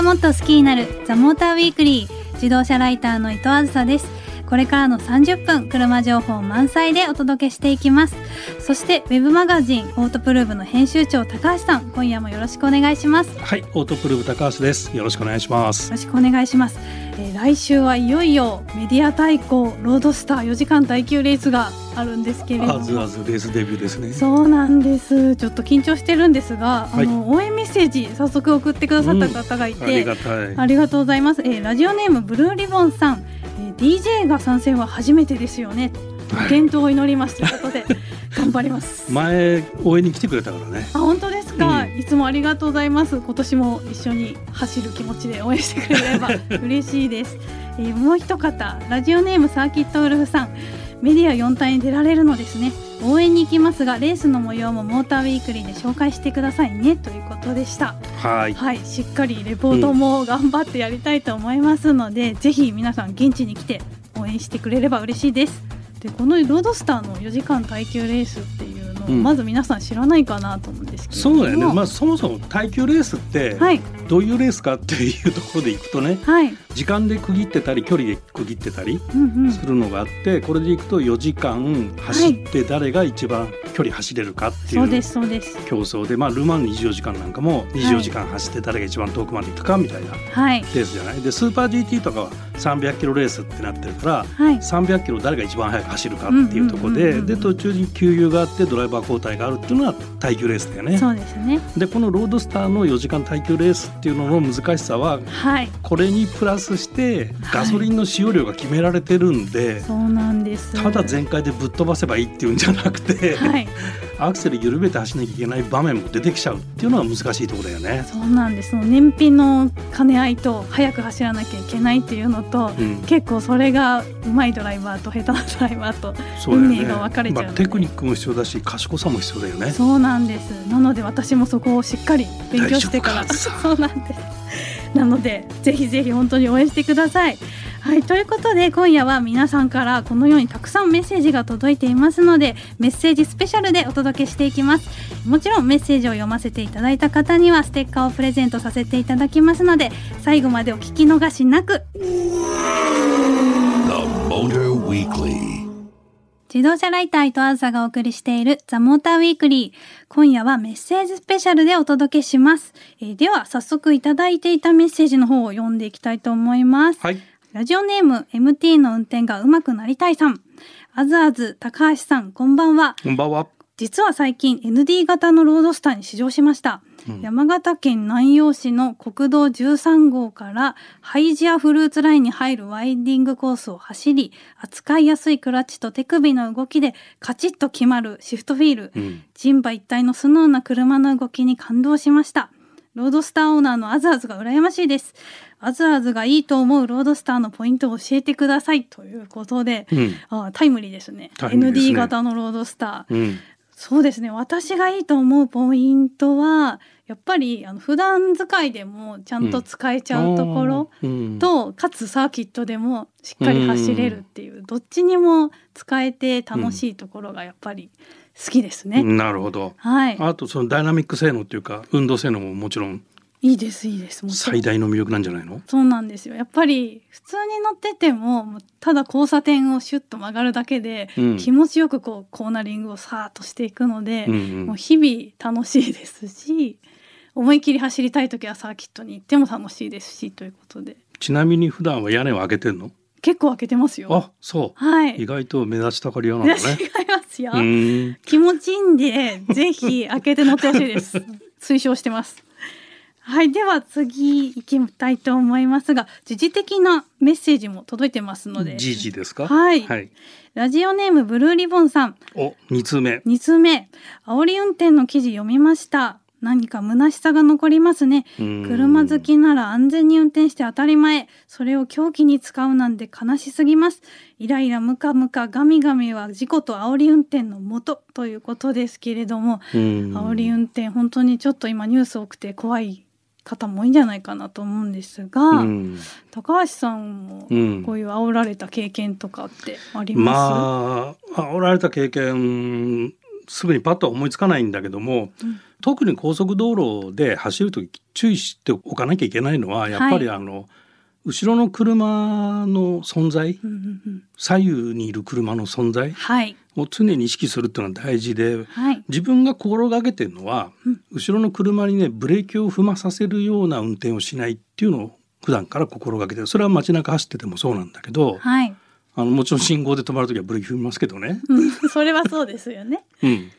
がもっと好きになるザモーターウィークリー自動車ライターの伊藤あずさです。これからの30分車情報満載でお届けしていきます。そしてウェブマガジンオートプルーブの編集長高橋さん今夜もよろしくお願いしますよはい、オートプルーブ高橋です。よろしくお願いします。ろしくお願いします、えー来週はいよいよメディア対抗ロードスター4時間耐久レースがあるんですけれどもあずあずレースデビューですね。そうなんですちょっと緊張してるんですが、はいあの応援メッセージ早速送ってくださった方がいて、ありがたい。ありがとうございます。えーラジオネームブルーリボンさん、えー DJ が参戦は初めてですよね。はい健闘を祈りますということで頑張ります。前応援に来てくれたからね。あ本当ですか、うんいつもありがとうございます。今年も一緒に走る気持ちで応援してくれれば 嬉しいです。えーもう一方ラジオネームサーキットウルフさん。メディア4体に出られるのですね応援に行きますがレースの模様もモーターウィークリーで紹介してくださいねということでしたはい。はい、しっかりレポートも頑張ってやりたいと思いますので、ぜひ皆さん現地に来て応援してくれれば嬉しいです。でこのロードスターの4時間耐久レースっていうのを、うん。まず皆さん知らないかなと思うんですけれども。そうだよね。まあそもそも耐久レースってはい。どういうレースかっていうところでいくとね、はい、時間で区切ってたり距離で区切ってたりうんうん。するのがあって、これでいくと4時間走って誰が一番距離走れるかっていうそうですそうです。競争で、まあルマン24時間なんかも24時間走って誰が一番遠くまで行ったかみたいなはい。レースじゃない？でスーパー GT とかは300キロレースってなってるから。はい。300キロ誰が一番速く走るかっていうところで、で途中に給油があってドライバー交代があるっていうのが耐久レースだよね。そうですね。でこのロードスターの4時間耐久レースっていうのの難しさははい。これにプラスしてガソリンの使用量が決められてるんで、そうなんです。ただ全開でぶっ飛ばせばいいっていうんじゃなくて、はい アクセル緩めて走らなきゃいけない場面も出てきちゃうっていうのは難しいところだよね。そうなんです。その燃費の兼ね合いと速く走らなきゃいけないっていうのと、うん、結構それが上手いドライバーと下手なドライバーと運命が分かれちゃうので。まあ、テクニックも必要だし賢さも必要だよね。そうなんです。なので私もそこをしっかり勉強してから。そうなんです。なのでぜひぜひ本当に応援してくださいはいということで今夜は皆さんからこのようにたくさんメッセージが届いていますのでメッセージスペシャルでお届けしていきますもちろんメッセージを読ませていただいた方にはステッカーをプレゼントさせていただきますので最後までお聞き逃しなく The Motor Weekly. 自動車ライター伊藤あずさがお送りしているザ・モーターウィークリー。今夜はメッセージスペシャルでお届けします。えーでは早速いただいていたメッセージの方を読んでいきたいと思います。はい、ラジオネーム MT の運転が上手くなりたいさん。あずあず高橋さんこんばんは。こんばんは。実は最近 ND 型のロードスターに試乗しました、うん山形県南陽市の国道13号からハイジアフルーツラインに入るワインディングコースを走り扱いやすいクラッチと手首の動きでカチッと決まるシフトフィール、うん、人馬一体のスノーな車の動きに感動しましたロードスターオーナーのアズアズが羨ましいです。アズアズがいいと思うロードスターのポイントを教えてくださいということで、うん、あタイムリーですね。すね。ND 型のロードスター。うん、そうですね。私がいいと思うポイントはやっぱりあの普段使いでもちゃんと使えちゃうところ、うん、とかつサーキットでもしっかり走れるっていう、どっちにも使えて楽しいところがやっぱり好きですね。なるほど。はい、あとそのダイナミック性能っていうか運動性能ももちろんいいですいいです最大の魅力なんじゃないの？そうなんですよやっぱり普通に乗っててもただ交差点をシュッと曲がるだけで、うん気持ちよくこうコーナリングをさーっとしていくので、うんうんもう日々楽しいですし思い切り走りたい時はサーキットに行っても楽しいですしということでちなみに普段は屋根を開けてんの？結構開けてますよ。あ、そう。はい。意外と目立ちたがり屋なんだね。違いますよ。うん。気持ちいいんでぜひ開けて乗ってほしいです。推奨してます。はい、では次行きたいと思いますが、時事的なメッセージも届いてますので。じじですか？はいはい。ラジオネームブルーリボンさん、お、二通目。2通目、煽り運転の記事読みました。何か虚しさが残りますね。うん車好きなら安全に運転して当たり前。それを凶器に使うなんて悲しすぎます。イライラムカムカガミガミは事故と煽り運転の元ということですけれども、うん煽り運転本当にちょっと今ニュース多くて怖い方も多いんじゃないかなと思うんですが、うん高橋さんもうんこういう煽られた経験とかってあります、まあ煽られた経験すぐにパッとは思いつかないんだけども、うん特に高速道路で走るとき注意しておかなきゃいけないのはやっぱりはいあの、後ろの車の存在うんうんうん。左右にいる車の存在はい。を常に意識するっていうのは大事ではい。自分が心がけてるのは、うん。後ろの車にねブレーキを踏まさせるような運転をしないっていうのを普段から心がけてる。それは街中走っててもそうなんだけど、はい、あのもちろん信号で止まる時はブレーキ踏みますけどね、うん、それはそうですよね。うん、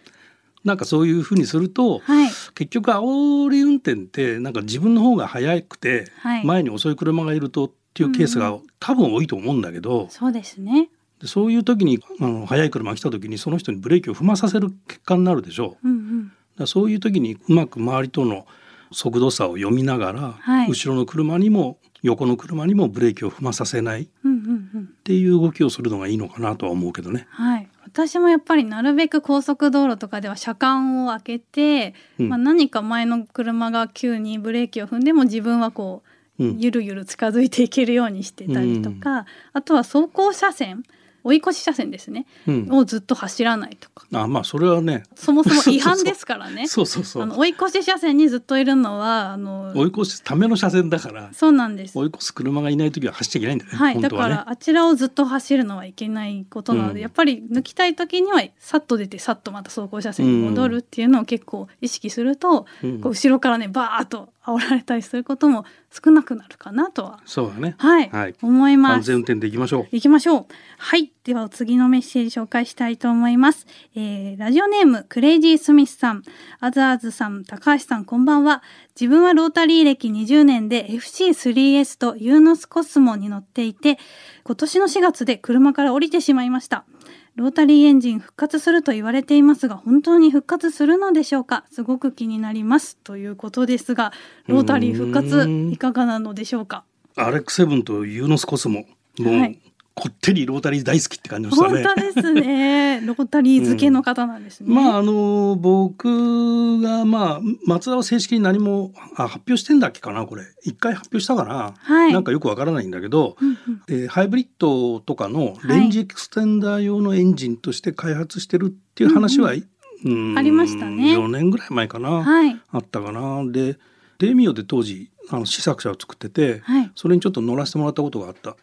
なんかそういうふうにすると、はい。結局煽り運転ってなんか自分の方が速くて、はい。前に遅い車がいるとっていうケースが多分多いと思うんだけど、そうですね。でそういう時にあの速い車が来た時にその人にブレーキを踏まさせる結果になるでしょう。うんうん。だそういう時にうまく周りとの速度差を読みながら、はい。後ろの車にも横の車にもブレーキを踏まさせないっうんうんうん。ていう動きをするのがいいのかなとは思うけどね。はい私もやっぱりなるべく高速道路とかでは車間を開けて、うん。まあ、何か前の車が急にブレーキを踏んでも自分はこう、うん。ゆるゆる近づいていけるようにしてたりとか、あとは走行車線追い越し車線ですね、うん、をずっと走らないとか。あまあそれはね。そもそも違反ですからね。そうそうそうあの追い越し車線にずっといるのはあの追い越すための車線だから。そうなんです。追い越す車がいない時は走っちゃいけないんだよね、はい、ね。からあちらをずっと走るのはいけないことなので、うん。やっぱり抜きたい時にはさっと出てさっとまた走行車線に戻るっていうのを結構意識すると、うん。こう後ろからねバーッと煽られたりすることも少なくなるかなとは、そうだね。はいはい思います。安全運転でいきましょう。行きましょう。はい。では、お次のメッセージ紹介したいと思います。えー、ラジオネーム、クレイジースミスさん、アザーズさん、高橋さん、こんばんは。自分はロータリー歴20年で FC3S とユーノスコスモに乗っていて、今年の4月で車から降りてしまいました。ロータリーエンジン復活すると言われていますが、本当に復活するのでしょうか？すごく気になります。ということですが、ロータリー復活いかがなのでしょうか？アレックセブンとユーノスコスモはいこってりロータリー大好きって感じでしたね。本当ですね。ロータリー好きの方なんですね。まああの僕がまあマツダは正式に何もあ発表してんだっけかなこれ。一回発表したかな、はい。なんかよくわからないんだけど、うんうん。えーハイブリッドとかのレンジエクステンダー用のエンジンとして開発してるっていう話は、うんありましたね。4年ぐらい前かな、はい。あったかな。でデミオで当時あの試作車を作ってて、はい。それにちょっと乗らせてもらったことがあった。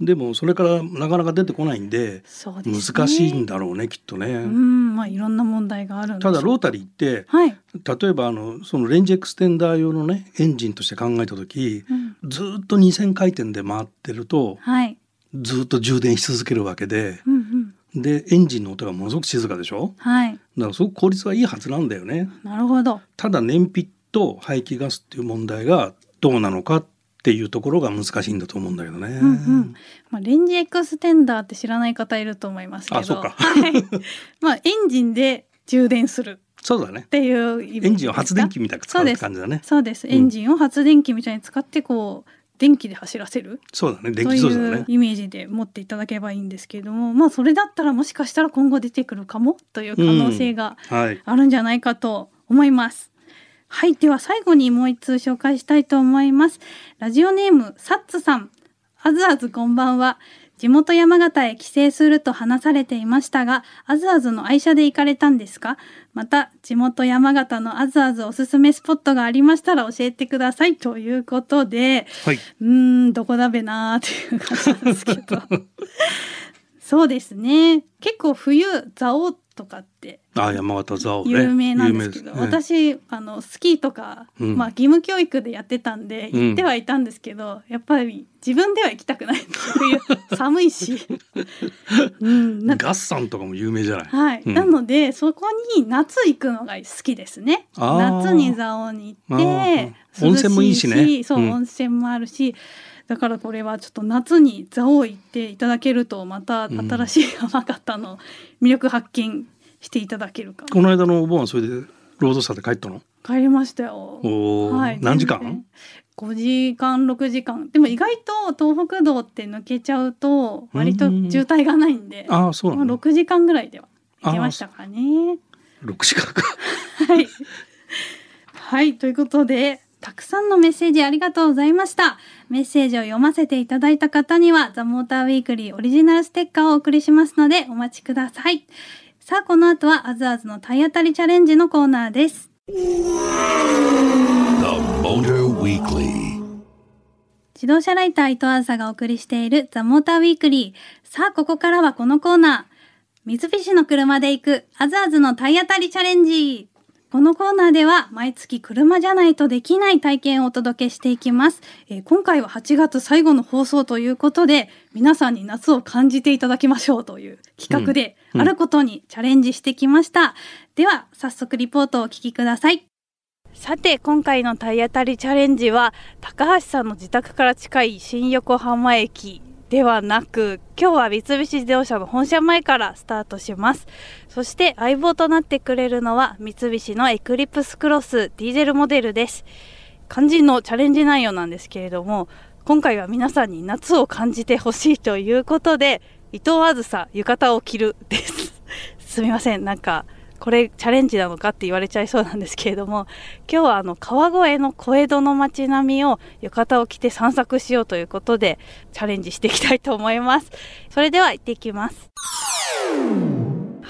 でもそれからなかなか出てこないんでね。難しいんだろうねきっとね、うん、まあいろんな問題があるただロータリーってはい。例えばあのそのレンジエクステンダー用のねエンジンとして考えた時うん、ずーっと2,000回転で回ってるとはい。ずーっと充電し続けるわけでうんうん。でエンジンの音がものすごく静かでしょ？はい。だからすごく効率はいいはずなんだよねなるほど。ただ燃費と排気ガスっていう問題がどうなのかっていうところが難しいんだと思うんだけどね、うんうん。まあレンジエクステンダーって知らない方いると思いますけど。あそうかはい。まあエンジンで充電するそうだねっていうエンジンを発電機みたいに使う感じだねそうです。うんエンジンを発電機みたいに使ってこう電気で走らせる。そうだね電とい気自動車だねうイメージで持っていただければいいんですけれども、まあそれだったらもしかしたら今後出てくるかもという可能性がはいあるんじゃないかと思います。はい、では最後にもう一通紹介したいと思います。ラジオネームサッツさん、あずあずこんばんは。地元山形へ帰省すると話されていましたが、あずあずの愛車で行かれたんですか？また、地元山形のあずあずおすすめスポットがありましたら教えてください。ということで、はいうーん、どこだべなーっていう感じなんですけど。そうですね。結構冬、蔵王とかってあ山形蔵王ね。有名なんですけど、ね。私あのスキーとか、うん。まあ義務教育でやってたんでうん。行ってはいたんですけど、やっぱり自分では行きたくない 寒いし、うん、なガッサンとかも有名じゃない、はい、うん。なのでそこに夏行くのが好きですね。夏に蔵王に行っあてー。温泉もいいしね。そう、うん。温泉もあるしだからこれはちょっと夏に蔵王行っていただけるとまた新しい山形の魅力発見していただけるかもこの間のお盆はそれでロードサーで帰ったの？帰りましたよ。はい、何時間？全然 ?5 時間6時間。でも意外と東北道って抜けちゃうと割と渋滞がないんで、まあ、そうなの？6時間ぐらいでは行けましたかね。6時間か。はい、はい、ということでたくさんのメッセージありがとうございました。メッセージを読ませていただいた方にはザ・モーターウィークリーオリジナルステッカーをお送りしますのでお待ちください。さあこの後はあずあずの体当たりチャレンジのコーナーです The Motor Weekly. 自動車ライター伊藤あずさがお送りしているザ・モーターウィークリーさあここからはこのコーナー三菱の車で行くあずあずの体当たりチャレンジこのコーナーでは毎月車じゃないとできない体験をお届けしていきます、えー今回は8月最後の放送ということで皆さんに夏を感じていただきましょうという企画でうん。あることにチャレンジしてきました、では早速リポートをお聞きください。さて今回の体当たりチャレンジは高橋さんの自宅から近い新横浜駅ではなく今日は三菱自動車の本社前からスタートします。そして相棒となってくれるのは三菱のエクリプスクロスディーゼルモデルです。肝心のチャレンジ内容なんですけれども今回は皆さんに夏を感じてほしいということで伊藤あずさ浴衣を着るです。すみませんなんかこれチャレンジなのかって言われちゃいそうなんですけれども今日はあの川越の小江戸の街並みを浴衣を着て散策しようということでチャレンジしていきたいと思います。それでは行ってきます。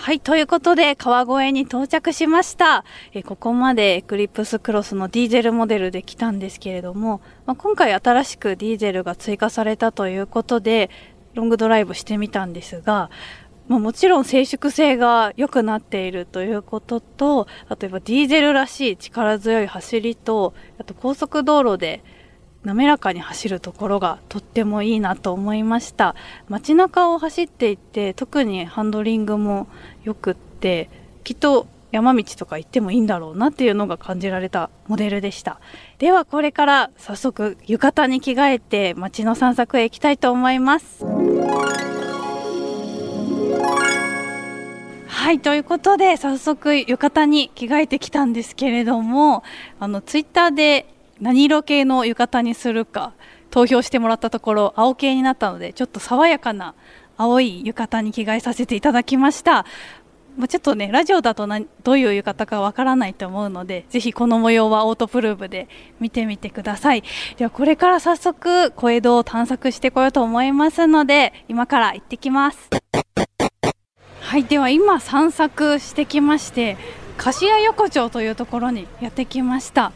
はいということで川越に到着しました。えここまでエクリプスクロスのディーゼルモデルで来たんですけれども、まあ、今回新しくディーゼルが追加されたということでロングドライブしてみたんですがまあ、もちろん静粛性が良くなっているということと例えばディーゼルらしい力強い走りとあと高速道路で滑らかに走るところがとってもいいなと思いました。街中を走っていて特にハンドリングもよくってきっと山道とか行ってもいいんだろうなっていうのが感じられたモデルでした。ではこれから早速浴衣に着替えて街の散策へ行きたいと思います。はいということで早速浴衣に着替えてきたんですけれどもあのツイッターで何色系の浴衣にするか投票してもらったところ青系になったのでちょっと爽やかな青い浴衣に着替えさせていただきました。まちょっとねラジオだとなどういう浴衣かわからないと思うのでぜひこの模様はオートプルーブで見てみてください。ではこれから早速小江戸を探索してこようと思いますので今から行ってきます。はいでは今散策してきまして菓子屋横丁というところにやってきました。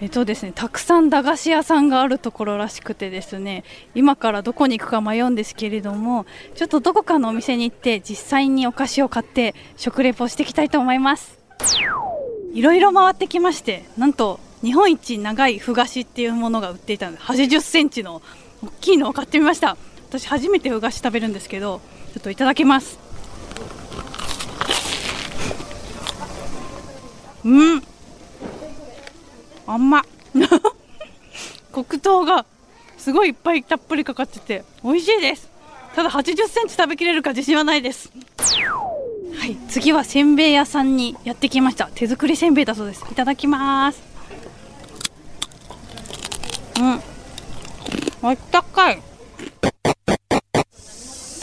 えっとですねたくさん駄菓子屋さんがあるところらしくてですね今からどこに行くか迷うんですけれどもちょっとどこかのお店に行って実際にお菓子を買って食レポしていきたいと思います。いろいろ回ってきましてなんと日本一長いふ菓子っていうものが売っていたので80センチの大きいのを買ってみました。私初めてふ菓子食べるんですけどちょっといただきます。うん。あんま黒糖がすごいいっぱいたっぷりかかってて美味しいです。ただ80センチ食べきれるか自信はないです。はい。次はせんべい屋さんにやってきました。手作りせんべいだそうです。いただきます。うん。あったかい。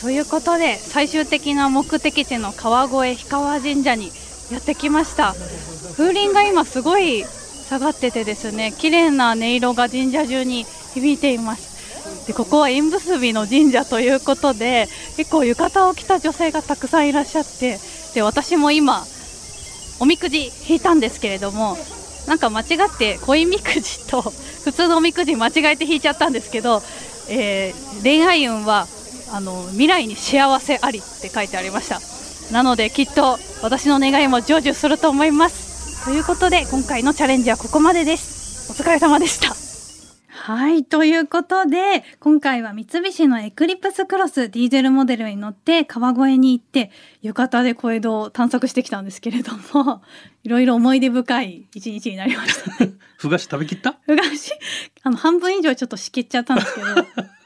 ということで最終的な目的地の川越氷川神社にやってきました。風鈴が今すごい下がっててですね綺麗な音色が神社中に響いています。でここは縁結びの神社ということで結構浴衣を着た女性がたくさんいらっしゃってで私も今おみくじ引いたんですけれどもなんか間違って恋みくじと普通のおみくじ間違えて引いちゃったんですけど、えー恋愛運はあの未来に幸せありって書いてありました。なのできっと私の願いも成就すると思います。ということで今回のチャレンジはここまでですお疲れ様でしたはい。ということで、今回は三菱のエクリプスクロスディーゼルモデルに乗って川越に行って、浴衣で小江戸を探索してきたんですけれども、いろいろ思い出深い一日になりましたね。ふ菓子食べきった？うがし、あの、半分以上ちょっとしきっちゃったんですけど、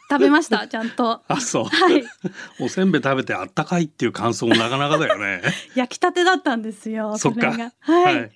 食べました、ちゃんと。あそう、はい。おせんべい食べてあったかいっていう感想も なかなかだよね。焼きたてだったんですよ。そっか。れが。はい。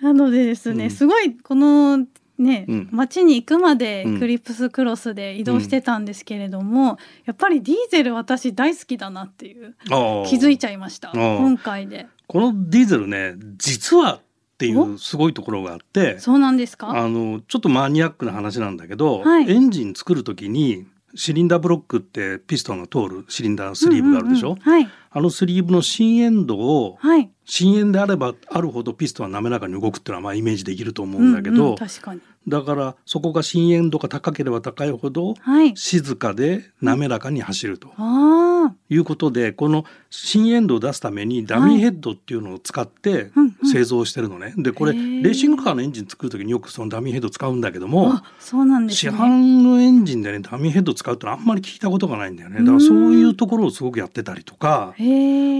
なのでですね、うん。すごいこのね、うん。街に行くまでうんクリプスクロスで移動してたんですけれども、やっぱりディーゼル私大好きだなっていう気づいちゃいました今回で。このディーゼルね実はっていお？うすごいところがあってそうなんですか？あのちょっとマニアックな話なんだけど、はい。エンジン作る時にシリンダーブロックってピストンが通るシリンダースリーブがあるでしょ、うんうんうんはいあのスリーブの深淵度をはい。深淵であればあるほどピストンは滑らかに動くっていうのはまあイメージできると思うんだけど、うんうん確かに。だからそこが深淵度が高ければ高いほどはい。静かで滑らかに走るとああ。いうことでこの深淵度を出すためにダミーヘッドっていうのを使ってうんうん製造してるのね。でこれレへーーシングカーのエンジン作る時によくそのダミーヘッド使うんだけどもあ、そうなんです市ね。販のエンジンでねダミーヘッド使うってのはあんまり聞いたことがないんだよね。だからそういうところをすごくやってたりとか。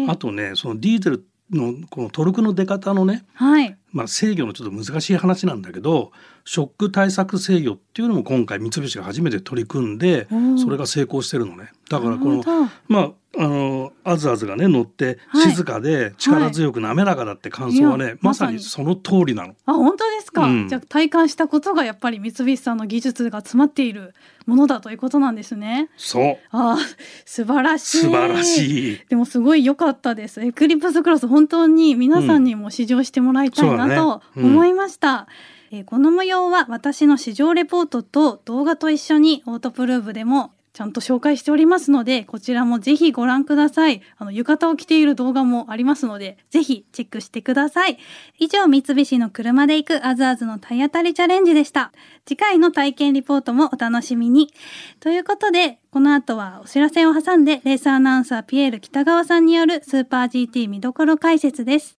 あとねそのディーゼルのこのトルクの出方のねはい。まあ、制御のちょっと難しい話なんだけどショック対策制御っていうのも今回三菱が初めて取り組んでそれが成功してるのね。だからこのまああのアズアズがね乗ってはい。静かで力強く滑らかだって感想はね、い。やまさにに。その通りなの。あ本当ですか、うん。じゃあ体感したことがやっぱり三菱さんの技術が詰まっているものだということなんですね。そう。あー素晴らしい。素晴らしい。でもすごい良かったです。エクリプスクロス本当に皆さんにも試乗してもらいたいなとうん。思いました、えーこの模様は私の試乗レポートと動画と一緒にオートプルーブでもちゃんと紹介しておりますのでこちらもぜひご覧ください。あの浴衣を着ている動画もありますのでぜひチェックしてください。以上三菱の車で行くアズアズの体当たりチャレンジでした。次回の体験リポートもお楽しみに。ということでこの後はお知らせを挟んでレースアナウンサーピエール北川さんによるスーパー GT 見どころ解説です。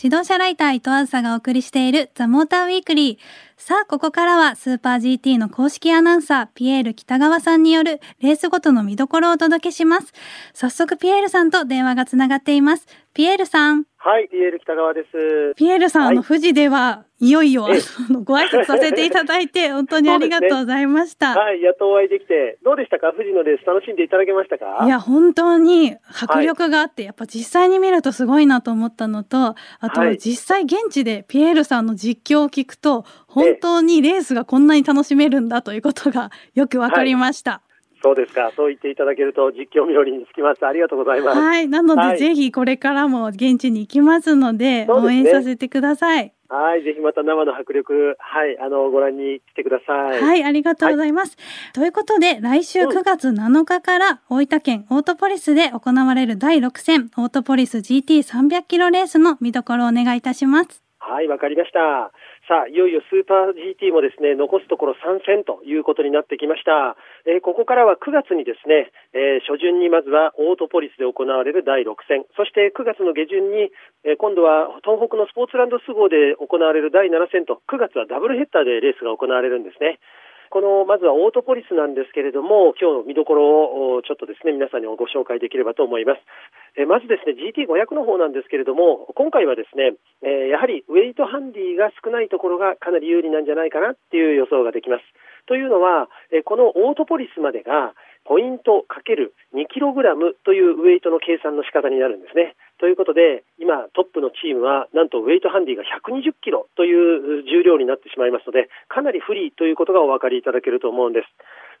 自動車ライター伊藤あずさがお送りしているザ・モーターウィークリー。さあ、ここからはスーパー GT の公式アナウンサー、ピエール北川さんによるレースごとの見どころをお届けします。早速、ピエールさんと電話がつながっています。ピエールさん。はい、ピエール北川です。ピエールさん、はいあの、富士では、いよいよ、ご挨拶させていただいて、本当にありがとうございました。はい、やっとお会いできて、どうでしたか？富士のレース楽しんでいただけましたか？いや、本当に迫力があって、やっぱ実際に見るとすごいなと思ったのと、あとはい実際現地でピエールさんの実況を聞くと、本当にレースがこんなに楽しめるんだということが よくわかりました。そうですか。そう言っていただけると実況冥利につきます。ありがとうございます。はい。なので、はいぜひこれからも現地に行きますので、応援させてください。はい、ぜひまた生の迫力、はい、あの、ご覧に来てください。はい、ありがとうございます。ということで、来週うん9月7日から大分県オートポリスで行われる第6戦オートポリス GT300 キロレースの見どころをお願いいたします。はい、わかりました。さあ、いよいよスーパー GT もですね、残すところ参戦ということになってきました。えーここからは9月にですね、えー初旬にまずはオートポリスで行われる第6戦、そして9月の下旬に、えー今度は東北のスポーツランド都合で行われる第7戦と、9月はダブルヘッダーでレースが行われるんですね。このまずはオートポリスなんですけれども、今日の見どころをちょっとですね、皆さんにご紹介できればと思います。えまずですね、GT500 の方なんですけれども、今回はですね、えやはりウェイトハンディが少ないところがかなり有利なんじゃないかなっていう予想ができます。というのは、えこのオートポリスまでが、ポイントかける 2kg というウェイトの計算の仕方になるんですね。ということで、今トップのチームは、なんとウェイトハンディが120キロという重量になってしまいますので、かなり不利ということがお分かりいただけると思うんです。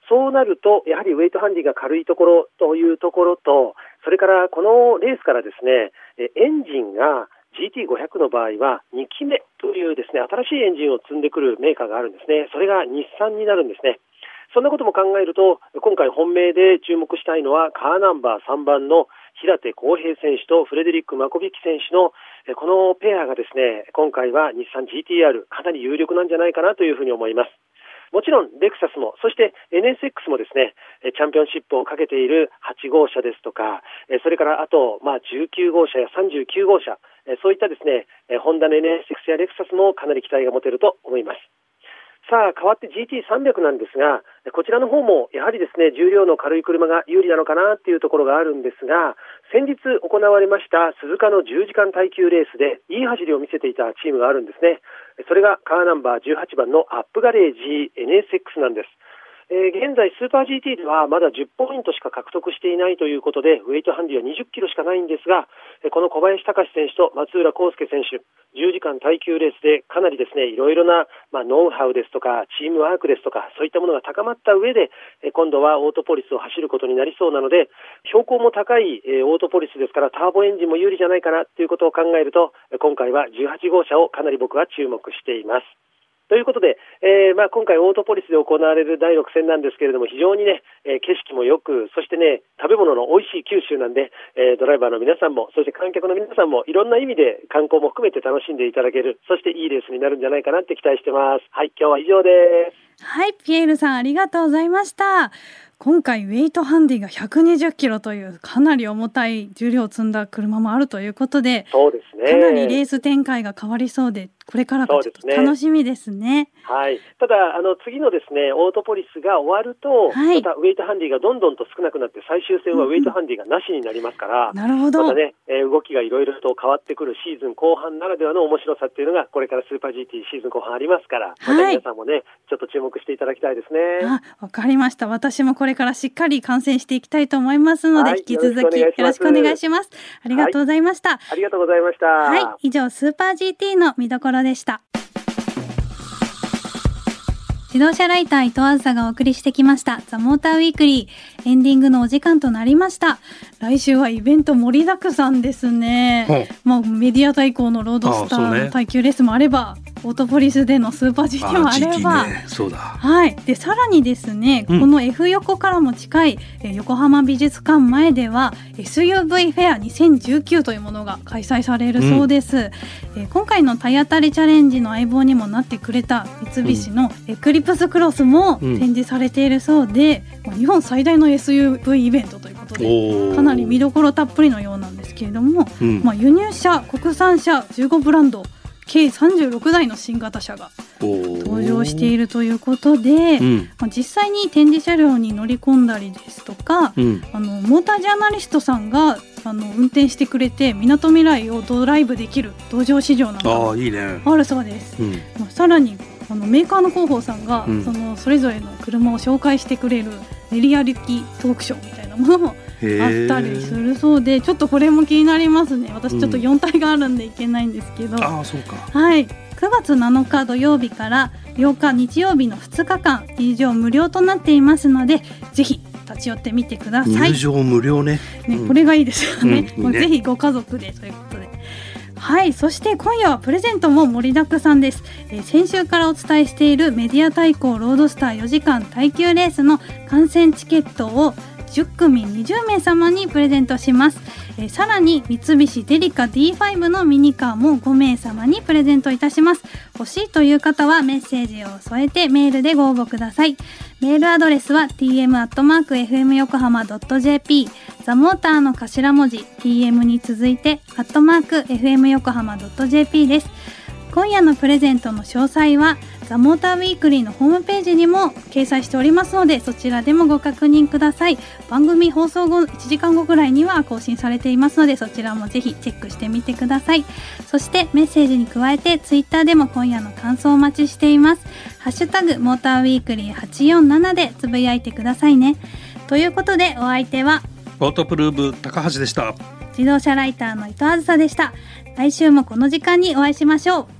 そうなると、やはりウェイトハンディが軽いところというところと、それからこのレースからですね、エンジンが GT500 の場合は2機目というですね、新しいエンジンを積んでくるメーカーがあるんですね。それが日産になるんですね。そんなことも考えると、今回本命で注目したいのはカーナンバー3番の平手康平選手とフレデリック・マコビッキ選手のこのペアがですね、今回は日産 GTR かなり有力なんじゃないかなというふうに思います。もちろん、レクサスも、そして NSX もですね、チャンピオンシップをかけている8号車ですとか、それからあと、まあ、19号車や39号車、そういったですね、ホンダの NSX やレクサスもかなり期待が持てると思います。さあ、変わって GT300 なんですが、こちらの方もやはりですね、重量の軽い車が有利なのかなっていうところがあるんですが、先日行われました鈴鹿の10時間耐久レースでいい走りを見せていたチームがあるんですね。それがカーナンバー18番のアップガレージ NSX なんです。えー現在、スーパー GT ではまだ10ポイントしか獲得していないということで、ウェイトハンディは20キロしかないんですが、この小林隆選手と松浦康介選手、10時間耐久レースでかなりですね、いろいろな、まあ、ノウハウですとか、チームワークですとか、そういったものが高まった上で、え今度はオートポリスを走ることになりそうなので、標高も高い、えオートポリスですから、ターボエンジンも有利じゃないかなということを考えると、今回は18号車をかなり僕は注目しています。ということで、えーまあ、今回オートポリスで行われる第6戦なんですけれども、非常にね、えー景色もよく、そしてね、食べ物の美味しい九州なんで、えードライバーの皆さんも、そして観客の皆さんも、いろんな意味で観光も含めて楽しんでいただける、そしていいレースになるんじゃないかなって期待してます。はい、今日は以上です。はい、ピエールさんありがとうございました。今回ウェイトハンディが120キロというかなり重たい重量を積んだ車もあるということで、そうですね。かなりレース展開が変わりそうで、これからがちょっと楽しみですね。はい。ただ、あの、次のですね、オートポリスが終わると、はいまたウェイトハンディがどんどんと少なくなって、最終戦はウェイトハンディがなしになりますから、なるほど。またね、えー動きがいろいろと変わってくるシーズン後半ならではの面白さっていうのが、これからスーパー GT シーズン後半ありますから、またはい皆さんもね、ちょっと注目していただきたいですね。あ、わかりました。私もこれからしっかり観戦していきたいと思いますので、はい引き続きよよろしくお願願いします。ありがとうございました。ありがとうございました。はい、以上スーパー GT の見どころでした。自動車ライター伊藤あずさがお送りしてきましたザ・モーターウィークリーエンディングのお時間となりました来週はイベント盛りだくさんですねまあメディア対抗のロードスターの耐久レースもあれば、オートポリスでのスーパー GT もあれば、ね、そうだ。はい。で、さらにですね、うん。この F 横からも近い、えー横浜美術館前では SUV フェア2019というものが開催されるそうです、えー今回の体当たりチャレンジの相棒にもなってくれた三菱のエクリプスクロスもうん。展示されているそうで、まあ日本最大の SUV イベントということで、かなり見どころたっぷりのようなんですけれども、うん。まあ、輸入車、国産車15ブランド、計36台の新型車が登場している。るということで、うん。まあ、実際に展示車両に乗り込んだりですとか、うん。あのモータージャーナリストさんがあの運転してくれてみなとみらいをドライブできる同乗市場なんかああ、もいいね。あるそうです。うん。まあさらにあのメーカーの広報さんが、うんそのそれぞれの車を紹介してくれる練り歩きトークショーみたいなものもったりするそうでちょっとこれも気になりますね私ちょっと4体があるんでいけないんですけど、ああ、そうか。はい9月7日土曜日から8日日曜日の2日間入場無料となっていますのでぜひ立ち寄ってみてください入。場無料ね。ね、うんこれがいいですよね。うんいいねぜひご家族でということで。はい、そして今夜はプレゼントも盛りだくさんです、えー先週からお伝えしているメディア対抗ロードスター4時間耐久レースの観戦チケットを10組20名様にプレゼントします、えさらに三菱デリカ D5 のミニカーも5名様にプレゼントいたします。欲しいという方はメッセージを添えてメールでご応募ください。メールアドレスは tm.fm 横浜 .jp ザモーターの頭文字 tm に続いてアットマーク fm 横浜 .jp です。今夜のプレゼントの詳細はザ・モーターウィークリーのホームページにも掲載しておりますのでそちらでもご確認ください。番組放送後1時間後ぐらいには更新されていますのでそちらもぜひチェックしてみてください。そしてメッセージに加えてツイッターでも今夜の感想をお待ちしています。ハッシュタグモーターウィークリー847でつぶやいてくださいね。ということでお相手はオートプルーブ高橋でした。自動車ライターの伊藤あずさでした。来週もこの時間にお会いしましょう